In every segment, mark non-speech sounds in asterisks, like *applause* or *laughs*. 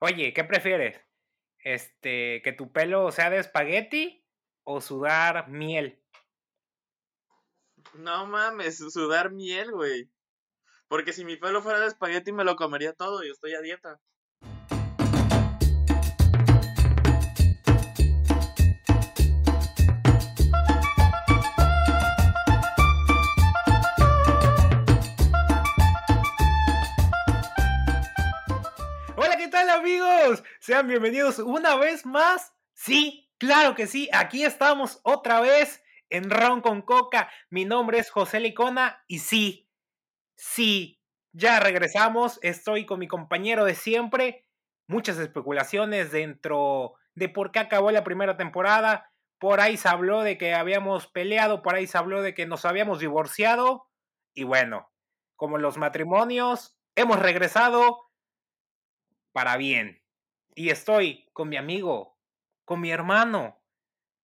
Oye, ¿qué prefieres? Este, que tu pelo sea de espagueti o sudar miel. No mames, sudar miel, güey. Porque si mi pelo fuera de espagueti me lo comería todo y estoy a dieta. Amigos? Sean bienvenidos una vez más. Sí, claro que sí, aquí estamos otra vez en Ron con Coca. Mi nombre es José Licona y sí, sí, ya regresamos. Estoy con mi compañero de siempre. Muchas especulaciones dentro de por qué acabó la primera temporada. Por ahí se habló de que habíamos peleado, por ahí se habló de que nos habíamos divorciado. Y bueno, como los matrimonios, hemos regresado para bien. Y estoy con mi amigo, con mi hermano,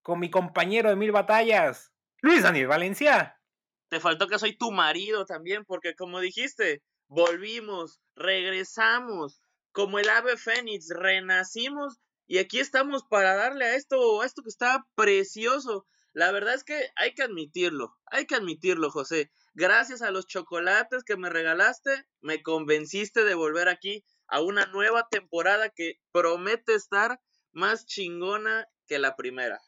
con mi compañero de mil batallas, Luis Daniel Valencia. Te faltó que soy tu marido también, porque como dijiste, volvimos, regresamos, como el ave fénix, renacimos y aquí estamos para darle a esto, a esto que está precioso. La verdad es que hay que admitirlo, hay que admitirlo, José. Gracias a los chocolates que me regalaste, me convenciste de volver aquí a una nueva temporada que promete estar más chingona que la primera.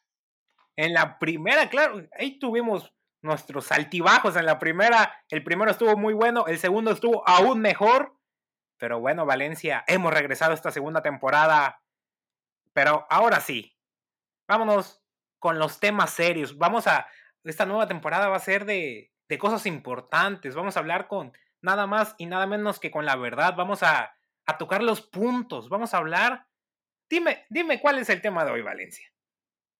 En la primera, claro, ahí tuvimos nuestros altibajos en la primera. El primero estuvo muy bueno, el segundo estuvo aún mejor. Pero bueno, Valencia, hemos regresado esta segunda temporada. Pero ahora sí, vámonos con los temas serios. Vamos a, esta nueva temporada va a ser de, de cosas importantes. Vamos a hablar con nada más y nada menos que con la verdad. Vamos a, a tocar los puntos. Vamos a hablar. Dime, dime cuál es el tema de hoy, Valencia.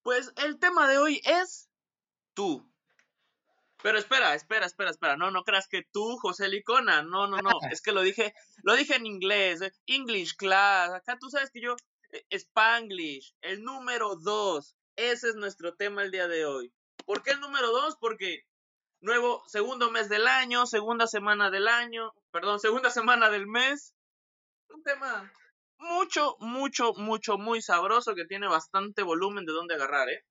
Pues el tema de hoy es tú. Pero espera, espera, espera, espera. No, no creas que tú, José Licona. No, no, no. *laughs* Es que lo dije, lo dije en inglés. eh, English class. Acá tú sabes que yo, eh, Spanglish. El número dos. Ese es nuestro tema el día de hoy. ¿Por qué el número dos? Porque nuevo, segundo mes del año, segunda semana del año, perdón, segunda semana del mes. Un tema mucho, mucho, mucho, muy sabroso que tiene bastante volumen de dónde agarrar, ¿eh?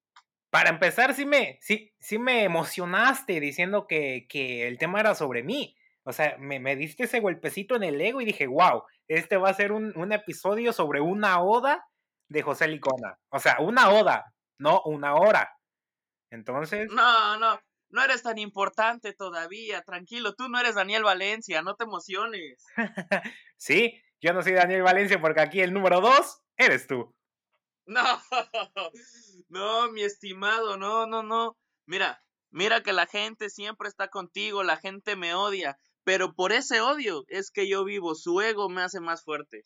Para empezar, sí me, sí, sí me emocionaste diciendo que, que el tema era sobre mí. O sea, me, me diste ese golpecito en el ego y dije, wow, este va a ser un, un episodio sobre una oda de José Licona. O sea, una oda, no una hora. Entonces, No, no, no eres tan importante todavía, tranquilo, tú no eres Daniel Valencia, no te emociones. *laughs* sí, yo no soy Daniel Valencia porque aquí el número dos eres tú. No, *laughs* no, mi estimado, no, no, no. Mira, mira que la gente siempre está contigo, la gente me odia, pero por ese odio es que yo vivo, su ego me hace más fuerte.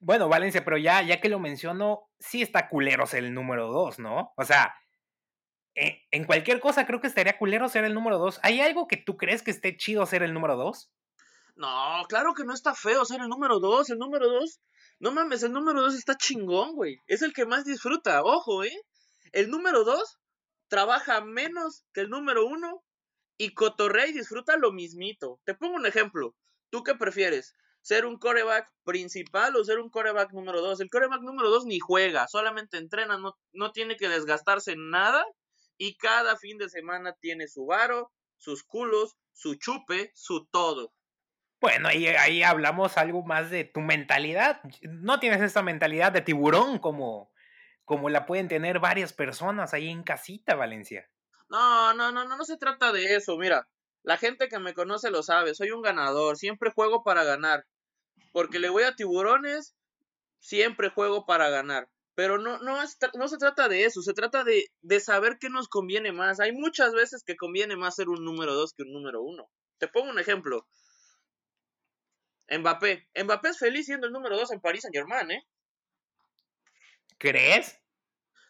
Bueno, Valencia, pero ya, ya que lo menciono, sí está culero ser el número dos, ¿no? O sea, eh, en cualquier cosa creo que estaría culero ser el número dos. ¿Hay algo que tú crees que esté chido ser el número dos? No, claro que no está feo ser el número dos, el número dos. No mames, el número dos está chingón, güey. Es el que más disfruta, ojo, ¿eh? El número dos trabaja menos que el número uno y cotorrea y disfruta lo mismito. Te pongo un ejemplo. ¿Tú qué prefieres? ¿Ser un coreback principal o ser un coreback número dos? El coreback número dos ni juega, solamente entrena, no, no tiene que desgastarse en nada y cada fin de semana tiene su varo, sus culos, su chupe, su todo. Bueno, ahí, ahí hablamos algo más de tu mentalidad. No tienes esa mentalidad de tiburón como, como la pueden tener varias personas ahí en casita, Valencia. No, no, no, no, no se trata de eso. Mira, la gente que me conoce lo sabe. Soy un ganador. Siempre juego para ganar. Porque le voy a tiburones, siempre juego para ganar. Pero no, no, no se trata de eso. Se trata de, de saber qué nos conviene más. Hay muchas veces que conviene más ser un número dos que un número uno. Te pongo un ejemplo. Mbappé. Mbappé es feliz siendo el número 2 en París Saint Germain, ¿eh? ¿Crees?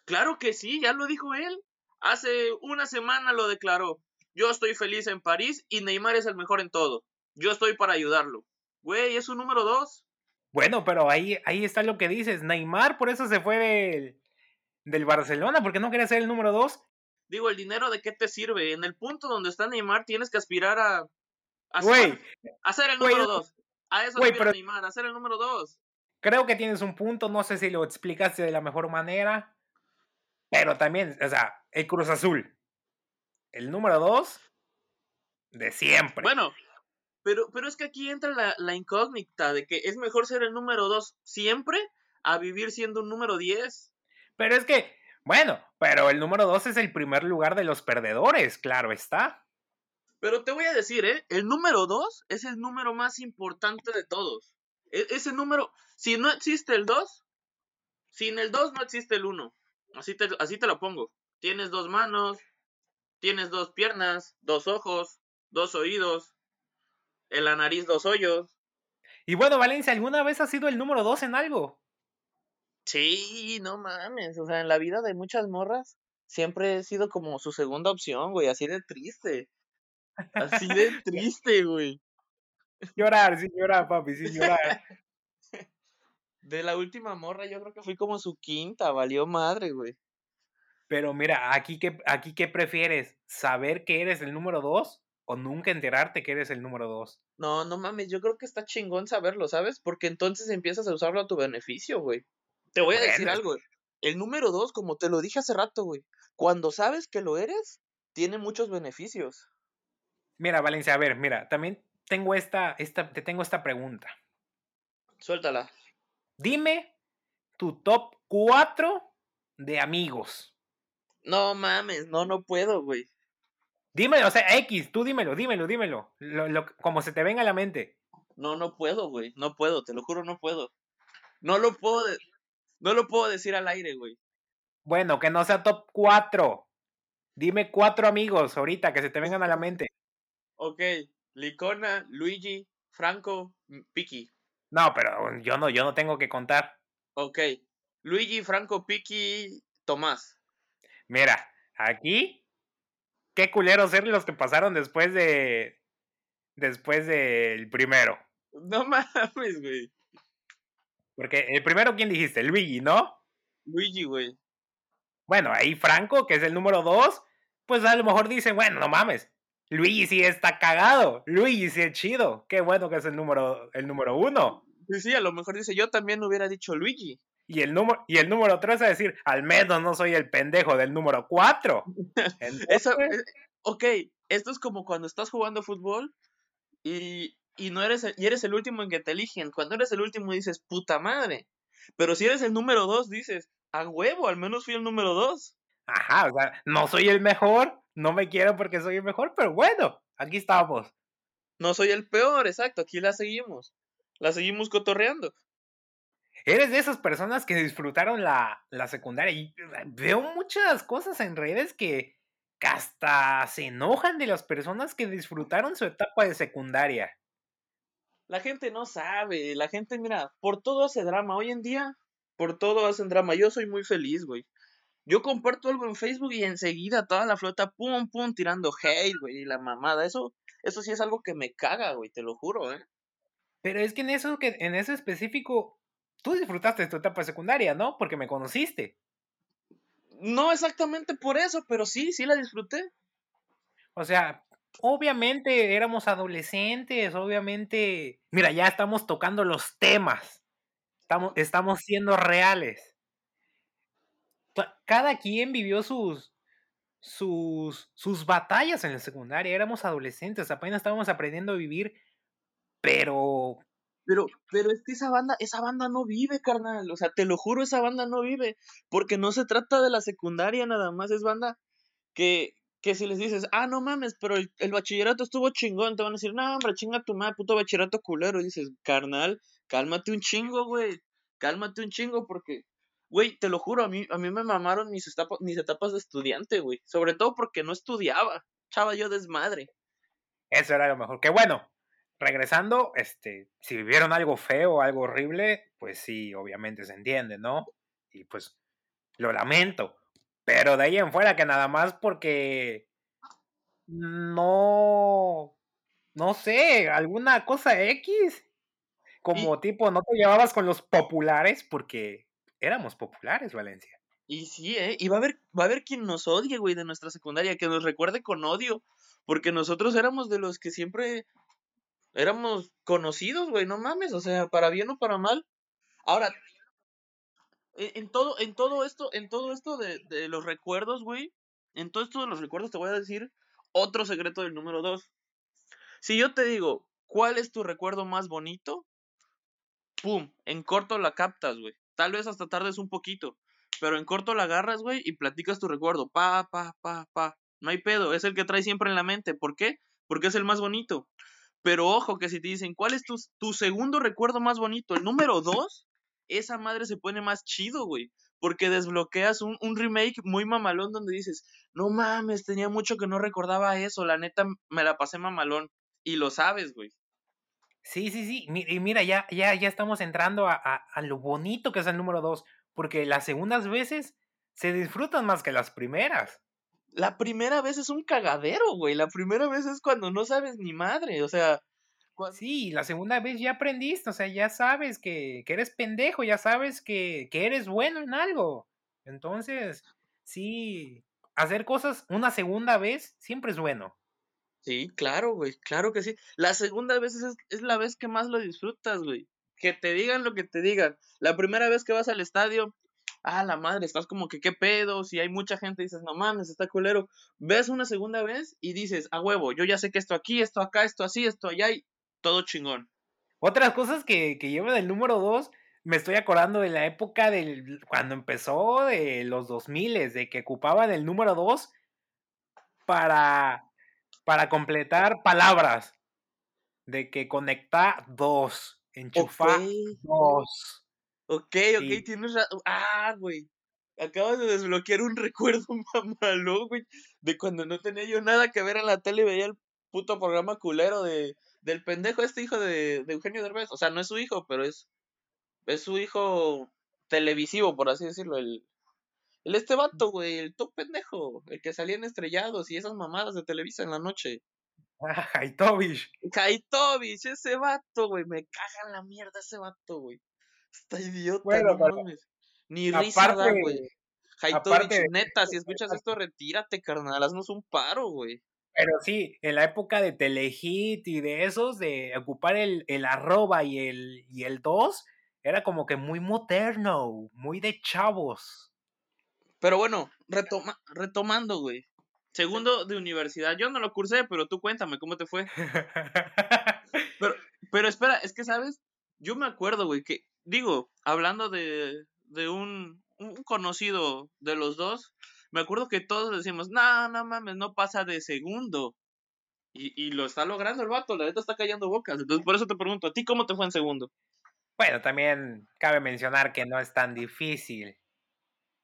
Claro que sí, ya lo dijo él. Hace una semana lo declaró. Yo estoy feliz en París y Neymar es el mejor en todo. Yo estoy para ayudarlo. Güey, es un número 2. Bueno, pero ahí, ahí está lo que dices. Neymar por eso se fue del, del Barcelona, porque no quería ser el número 2. Digo, el dinero de qué te sirve. En el punto donde está Neymar tienes que aspirar a, a, Güey, a ser el número 2. A eso aspira pero- Neymar, a ser el número 2. creo que tienes un punto, no sé si lo explicaste de la mejor manera, pero también, o sea, el Cruz Azul, el número dos de siempre. Bueno, pero, pero es que aquí entra la, la incógnita de que es mejor ser el número dos siempre a vivir siendo un número diez. Pero es que, bueno, pero el número dos es el primer lugar de los perdedores, claro está. Pero te voy a decir, ¿eh? El número dos es el número más importante de todos. E, ese número, si no existe el 2, sin el 2 no existe el 1. Así te, así te lo pongo. Tienes dos manos, tienes dos piernas, dos ojos, dos oídos, en la nariz dos hoyos. Y bueno, Valencia, ¿alguna vez has sido el número 2 en algo? Sí, no mames. O sea, en la vida de muchas morras siempre he sido como su segunda opción, güey. Así de triste. Así de triste, güey. Llorar, sin llorar, papi, sin llorar. *laughs* De la última morra, yo creo que fui como su quinta, valió madre, güey. Pero mira, aquí qué, aquí qué prefieres, saber que eres el número dos o nunca enterarte que eres el número dos. No, no mames, yo creo que está chingón saberlo, ¿sabes? Porque entonces empiezas a usarlo a tu beneficio, güey. Te voy a decir algo. El número dos, como te lo dije hace rato, güey, cuando sabes que lo eres, tiene muchos beneficios. Mira, Valencia, a ver, mira, también tengo esta, esta, te tengo esta pregunta. Suéltala. Dime tu top 4 de amigos. No mames, no, no puedo, güey. Dímelo, o sea, X, tú dímelo, dímelo, dímelo. Lo, como se te venga a la mente. No, no puedo, güey. No puedo, te lo juro, no puedo. No lo puedo, no lo puedo decir al aire, güey. Bueno, que no sea top 4. Dime cuatro amigos ahorita que se te vengan a la mente. Ok, Licona, Luigi, Franco, Piki. No, pero yo no, yo no tengo que contar. Ok. Luigi, Franco, Piki, Tomás. Mira, aquí, qué culeros ser los que pasaron después de. Después del primero. No *laughs* mames, güey. Porque el primero, ¿quién dijiste? Luigi, ¿no? Luigi, güey. Bueno, ahí Franco, que es el número dos, pues a lo mejor dicen, bueno, no mames, Luigi está cagado. Luigi es chido. Qué bueno que es el número, el número uno. Sí, sí, a lo mejor dice, yo también hubiera dicho Luigi. Y el número, y el número tres a decir, al menos no soy el pendejo del número cuatro. *laughs* Eso, eh, ok, esto es como cuando estás jugando fútbol y, y no eres y eres el último en que te eligen. Cuando eres el último dices, puta madre. Pero si eres el número dos, dices, a huevo, al menos fui el número dos. Ajá, o sea, no soy el mejor, no me quiero porque soy el mejor, pero bueno, aquí estamos. No soy el peor, exacto, aquí la seguimos. La seguimos cotorreando. Eres de esas personas que disfrutaron la, la secundaria y veo muchas cosas en redes que, hasta se enojan de las personas que disfrutaron su etapa de secundaria. La gente no sabe, la gente, mira, por todo hace drama. Hoy en día, por todo hacen drama. Yo soy muy feliz, güey. Yo comparto algo en Facebook y enseguida toda la flota, pum, pum, tirando hate, güey, y la mamada. Eso, eso sí es algo que me caga, güey, te lo juro, ¿eh? Pero es que en eso, que en eso específico, tú disfrutaste de tu etapa secundaria, ¿no? Porque me conociste. No exactamente por eso, pero sí, sí la disfruté. O sea, obviamente éramos adolescentes, obviamente. Mira, ya estamos tocando los temas. Estamos, estamos siendo reales cada quien vivió sus, sus, sus batallas en la secundaria. Éramos adolescentes, apenas estábamos aprendiendo a vivir, pero... Pero, pero es que esa banda, esa banda no vive, carnal. O sea, te lo juro, esa banda no vive. Porque no se trata de la secundaria nada más, es banda que, que si les dices, ah, no mames, pero el, el, bachillerato estuvo chingón, te van a decir, no, hombre, chinga tu madre, puto bachillerato culero. Y dices, carnal, cálmate un chingo, güey. Cálmate un chingo porque Güey, te lo juro, a mí, a mí me mamaron mis etapas, mis etapas de estudiante, güey. Sobre todo porque no estudiaba. Chava yo desmadre. Eso era lo mejor. Que bueno, regresando, este, si vivieron algo feo, algo horrible, pues sí, obviamente se entiende, ¿no? Y pues lo lamento. Pero de ahí en fuera que nada más porque no, no sé, alguna cosa X, como tipo, no te llevabas con los populares porque éramos populares, Valencia. Y sí, ¿eh? Y va a haber, va a haber quien nos odie, güey, de nuestra secundaria, que nos recuerde con odio, porque nosotros éramos de los que siempre éramos conocidos, güey, no mames, o sea, para bien o para mal. Ahora, e, en, todo, en todo esto, en todo esto de, de los recuerdos, güey, en todo esto de los recuerdos te voy a decir otro secreto del número dos. Si yo te digo, ¿cuál es tu recuerdo más bonito? Pum, en corto la captas, güey. Tal vez hasta tardes un poquito, pero en corto la agarras, güey, y platicas tu recuerdo. Pa, pa, pa, pa. No hay pedo, es el que traes siempre en la mente. ¿Por qué? Porque es el más bonito. Pero ojo que si te dicen, ¿cuál es tu, tu segundo recuerdo más bonito? El número dos, esa madre se pone más chido, güey. Porque desbloqueas un, un, remake muy mamalón donde dices, no mames, tenía mucho que no recordaba eso, la neta me la pasé mamalón. Y lo sabes, güey. Sí, sí, sí. Y mira, ya, ya, ya estamos entrando a, a, a lo bonito que es el número dos. Porque las segundas veces se disfrutan más que las primeras la primera vez es un cagadero, güey. La primera vez es cuando no sabes ni madre, o sea. Sí, la segunda vez ya aprendiste, o sea, ya sabes que, que eres pendejo, ya sabes que, que, eres bueno en algo. Entonces, sí, hacer cosas una segunda vez siempre es bueno. Sí, claro, güey, claro que sí. La segunda vez es, es la vez que más lo disfrutas, güey. Que te digan lo que te digan. La primera vez que vas al estadio, ah, la madre, estás como que qué pedo, si hay mucha gente dices, no mames, está culero. Ves una segunda vez y dices, a huevo, yo ya sé que esto aquí, esto acá, esto así, esto allá y todo chingón. Otras cosas que, que llevan el número dos, me estoy acordando de la época del cuando empezó de los 2000, de que ocupaban el número dos para, para completar palabras. De que conectar dos, enchufar okay. dos. Ok, ok, sí. tienes razón. Ah, güey. Acabas de desbloquear un *laughs* recuerdo mamalón, güey. De cuando no tenía yo nada que ver en la tele y veía el puto programa culero de, del pendejo este hijo de, de Eugenio Derbez. O sea, no es su hijo, pero es, es su hijo televisivo, por así decirlo. El, el este vato, güey, el top pendejo. El que salía en estrellados y esas mamadas de Televisa en la noche. Ah, Haitovich. Haitovich, ese vato, güey. Me caga en la mierda ese vato, güey. Está idiota, bueno, no mames. Ni risa da, güey. Haitovich, neta, si escuchas esto, retírate, carnal. Haznos un paro, güey. Pero sí, en la época de Telehit y de esos, de ocupar el, el arroba y el, y el 2, era como que muy moderno, muy de chavos. Pero bueno, retoma, retomando, güey. Segundo de universidad. Yo no lo cursé, pero tú cuéntame cómo te fue. *laughs* pero, pero espera, es que, ¿sabes? Yo me acuerdo, güey, que digo, hablando de, de un, un, conocido de los dos, me acuerdo que todos decimos, no, no mames, no pasa de segundo. Y, y lo está logrando el vato, la neta está callando bocas. Entonces, por eso te pregunto, ¿a ti cómo te fue en segundo? Bueno, también cabe mencionar que no es tan difícil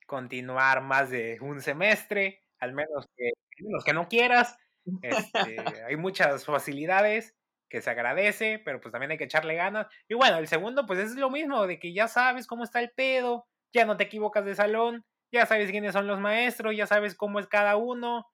continuar más de un semestre, al menos que, los que no quieras. Este, hay muchas facilidades que se agradece, pero pues también hay que echarle ganas. Y bueno, el segundo pues es lo mismo, de que ya sabes cómo está el pedo, ya no te equivocas de salón, ya sabes quiénes son los maestros, ya sabes cómo es cada uno,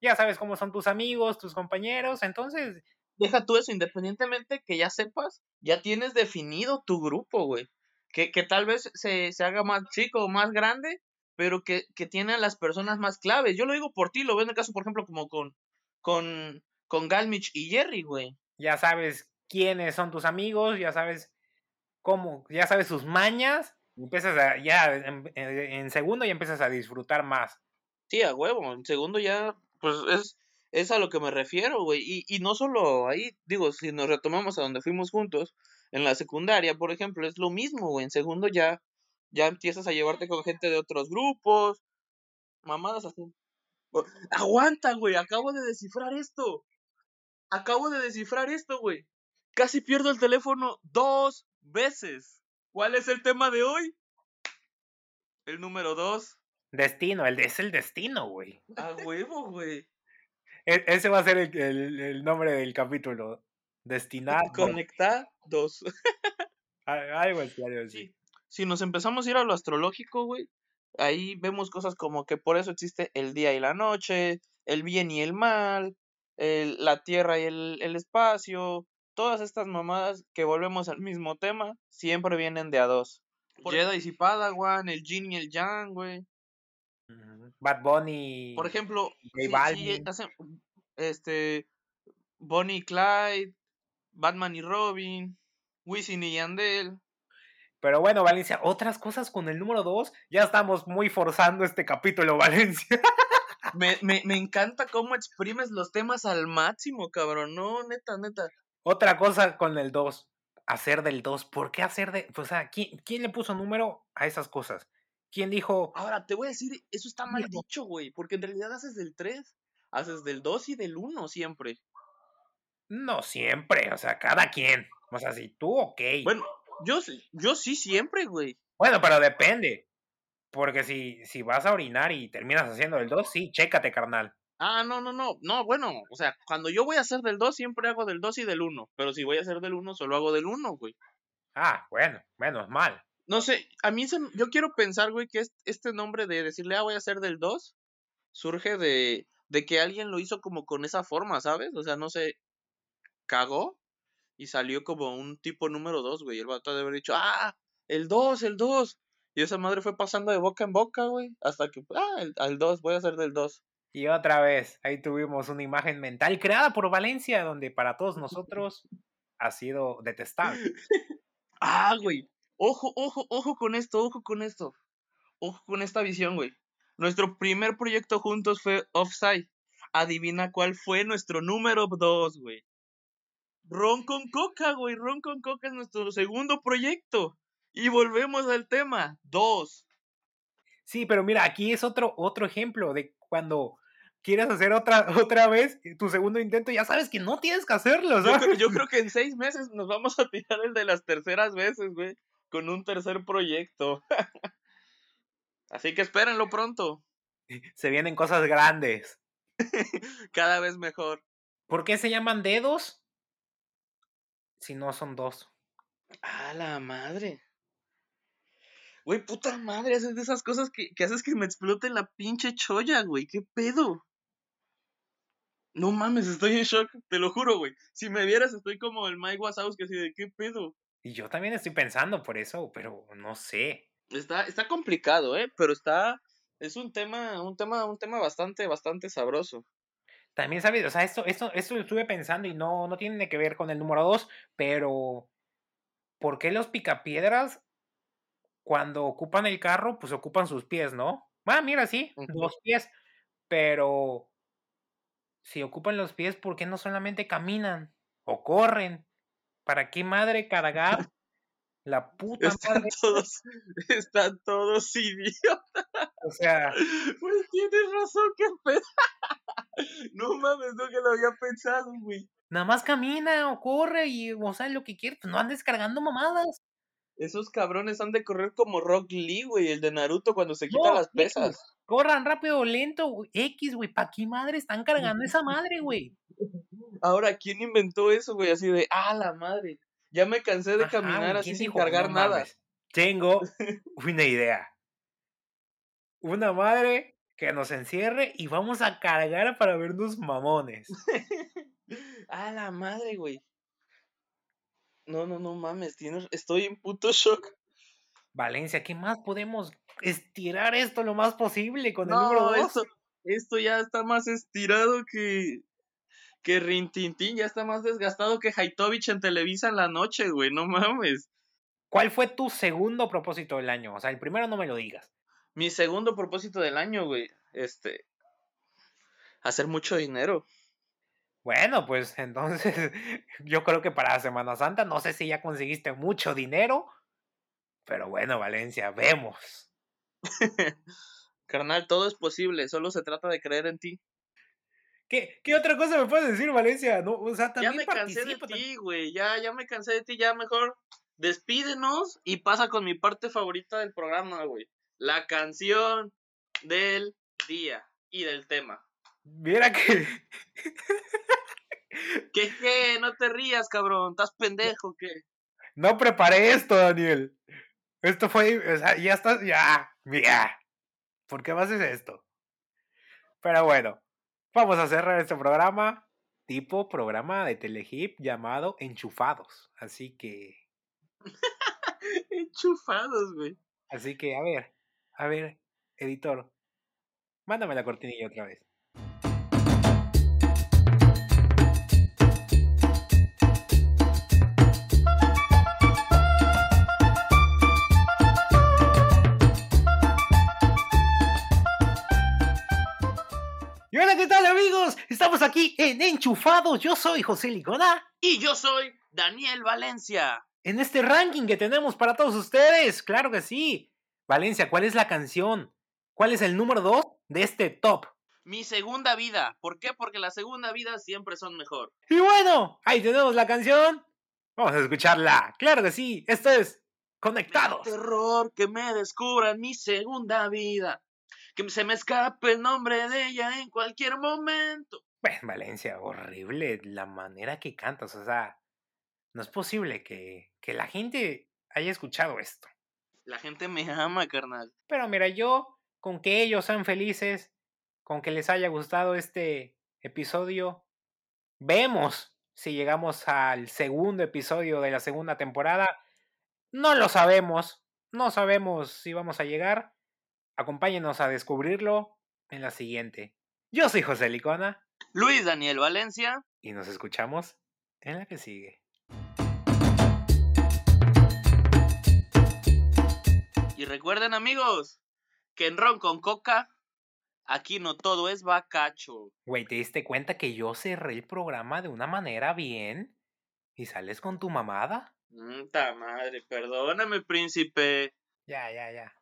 ya sabes cómo son tus amigos, tus compañeros, entonces... Deja tú eso, independientemente que ya sepas, ya tienes definido tu grupo, güey. Que, que tal vez se, se haga más chico o más grande, pero que, que tiene a las personas más claves. Yo lo digo por ti, lo veo en el caso, por ejemplo, como con, con, con Galmich y Jerry, güey ya sabes quiénes son tus amigos, ya sabes cómo, ya sabes sus mañas, empiezas a, ya en, en, segundo ya empiezas a disfrutar más. Sí, a huevo, en segundo ya, pues es, es a lo que me refiero, güey, y, y no solo ahí, digo, si nos retomamos a donde fuimos juntos, en la secundaria, por ejemplo, es lo mismo, güey, en segundo ya, ya empiezas a llevarte con gente de otros grupos, mamadas así. Aguanta, güey, acabo de descifrar esto acabo de descifrar esto, güey. Casi pierdo el teléfono dos veces. ¿Cuál es el tema de hoy? El número dos. Destino, el, es el destino, güey. A huevo, güey. E, ese va a ser el, el, el, nombre del capítulo. Destinar. Conectar dos. Algo así, algo así. Sí. Si nos empezamos a ir a lo astrológico, güey, ahí vemos cosas como que por eso existe el día y la noche, el bien y el mal, el, la tierra y el, el, espacio, todas estas mamadas que volvemos al mismo tema, siempre vienen de a dos. Por Jedi y Padawan, el Jin y el Yang, güey. Bad Bunny. Por ejemplo, hacen, este, Bonnie y Clyde, Batman y Robin, Wisin y Yandel. Pero bueno, Valencia, otras cosas con el número 2. Ya estamos muy forzando este capítulo, *laughs* Valencia. Me, me, me encanta cómo exprimes los temas al máximo, cabrón. No, neta, neta. Otra cosa con el 2. Hacer del 2. ¿Por qué hacer de.? O sea, ¿quién, ¿quién le puso número a esas cosas? ¿Quién dijo.? Ahora, te voy a decir, eso está mal dicho, güey. Porque en realidad haces del 3. Haces del 2 y del 1 siempre. No siempre, o sea, cada quien. O sea, si tú, ok. Bueno, yo, yo sí siempre, güey. Bueno, pero depende. Porque si, si vas a orinar y terminas haciendo el 2, sí, chécate, carnal. Ah, no, no, no. No, bueno, o sea, cuando yo voy a hacer del 2, siempre hago del 2 y del 1. Pero si voy a hacer del 1, solo hago del 1, güey. Ah, bueno, menos mal. No sé, a mí se, yo quiero pensar, güey, que este nombre de decirle, ah, voy a hacer del 2, surge de, de que alguien lo hizo como con esa forma, ¿sabes? O sea, no sé, cagó y salió como un tipo número 2, güey. El vato de haber dicho, ah, el 2, el 2. Y esa madre fue pasando de boca en boca, güey. Hasta que, ah, el, al 2, voy a hacer del 2. Y otra vez, ahí tuvimos una imagen mental creada por Valencia, donde para todos nosotros ha sido detestable. *laughs* ah, güey. Ojo, ojo, ojo con esto, ojo con esto. Ojo con esta visión, güey. Nuestro primer proyecto juntos fue Offside. Adivina cuál fue nuestro número 2, güey. Ron con Coca, güey. Ron con Coca es nuestro segundo proyecto. Y volvemos al tema. Dos. Sí, pero mira, aquí es otro, otro ejemplo de cuando quieres hacer otra, *laughs* otra vez tu segundo intento, ya sabes que no tienes que hacerlo, Yo, yo creo que en seis meses nos vamos a tirar el de las terceras veces, güey. Con un tercer proyecto. *laughs* Así que espérenlo pronto. Se vienen cosas grandes. *laughs* Cada vez mejor. ¿Por qué se llaman dedos? Si no son dos. A la madre. Güey, puta madre, haces de esas cosas que, que haces que me explote la pinche cholla, güey. ¿Qué pedo? No mames, estoy en shock, te lo juro, güey. Si me vieras, estoy como el Mike Wazowski, así de qué pedo. Y yo también estoy pensando por eso, pero no sé. Está, está complicado, ¿eh? Pero está. Es un tema, un tema, un tema bastante, bastante sabroso. También sabes, o sea, esto, esto, esto lo estuve pensando y no, no tiene que ver con el número 2, pero ¿por qué los picapiedras cuando ocupan el carro, pues ocupan sus pies, ¿no? Ah, mira, sí, los pies, pero si ocupan los pies, ¿por qué no solamente caminan o corren? ¿Para qué madre cargar *laughs* la puta están Todos, están todos idiotas. O sea. Pues tienes razón, qué pedo. *laughs* No mames, no que lo había pensado, güey. Nada más camina o corre y, o sea, lo que quieras, pues no andes cargando mamadas. Esos cabrones han de correr como Rock Lee, güey, el de Naruto cuando se quita las pesas. Corran rápido o lento, X, güey, ¿pa' qué madre están cargando esa madre, *laughs* güey? Ahora, ¿quién inventó eso, güey? Así de, ah, la madre. Ya me cansé de caminar así sin cargar nada. Tengo *laughs* una idea. Una madre que nos encierre y vamos a cargar para vernos mamones. *laughs* a la madre, güey. No, no, no mames, tienes, estoy en puto shock. Valencia, ¿qué más podemos estirar esto lo más posible con el número 2? Esto, esto ya está más estirado que que Rintintín ya está más desgastado que Haitovich en Televisa en la noche, güey, no mames. ¿Cuál fue tu segundo propósito del año? O sea, el primero no me lo digas. Mi segundo propósito del año, güey, este, hacer mucho dinero. Bueno, pues entonces *laughs* yo creo que para Semana Santa no sé si ya conseguiste mucho dinero, pero bueno, Valencia, vemos. *laughs* Carnal, todo es posible, solo se trata de creer en ti. ¿Qué, otra cosa me puedes decir, Valencia? No, o sea, también ya me cansé de ti, güey. Ya, ya me cansé de ti. Ya mejor despídenos y pasa con mi parte favorita del programa, güey. La canción del día y del tema. Mira que. *laughs* ¿Qué, qué? No te rías, cabrón. ¿Estás pendejo qué? No preparé esto, Daniel. Esto fue. O sea, ya estás. Ya. Mira. ¿Por qué me haces esto? Pero bueno. Vamos a cerrar este programa tipo programa de Telehip llamado Enchufados. Así que. *laughs* Enchufados, güey. Así que, a ver, a ver, editor, mándame la cortinilla otra vez. Y hola, ¿qué tal amigos? Estamos aquí en Enchufados. Yo soy José Licona. Y yo soy Daniel Valencia. En este ranking que tenemos para todos ustedes, claro que sí. Valencia, ¿cuál es la canción? ¿Cuál es el número 2 de este top? Mi segunda vida. ¿Por qué? Porque la segunda vida siempre son mejor. Y bueno, ahí tenemos la canción. Vamos a escucharla. Claro que sí. Esto es Conectados. Terror que me descubran mi segunda vida que se me escape el nombre de ella en cualquier momento. Pues Valencia, horrible la manera que cantas, o sea, no es posible que, que la gente haya escuchado esto. La gente me ama, carnal. Pero mira, yo, con que ellos sean felices, con que les haya gustado este episodio, vemos si llegamos al segundo episodio de la segunda temporada. No lo sabemos, no sabemos si vamos a llegar, Acompáñenos a descubrirlo en la siguiente. Yo soy José Licona. Luis Daniel Valencia. Y nos escuchamos en la que sigue. Y recuerden amigos, que en Ron con Coca, aquí no todo es bacacho. Güey, ¿te diste cuenta que yo cerré el programa de una manera bien? ¿Y sales con tu mamada? Mta madre, perdóname, príncipe. Ya, ya, ya.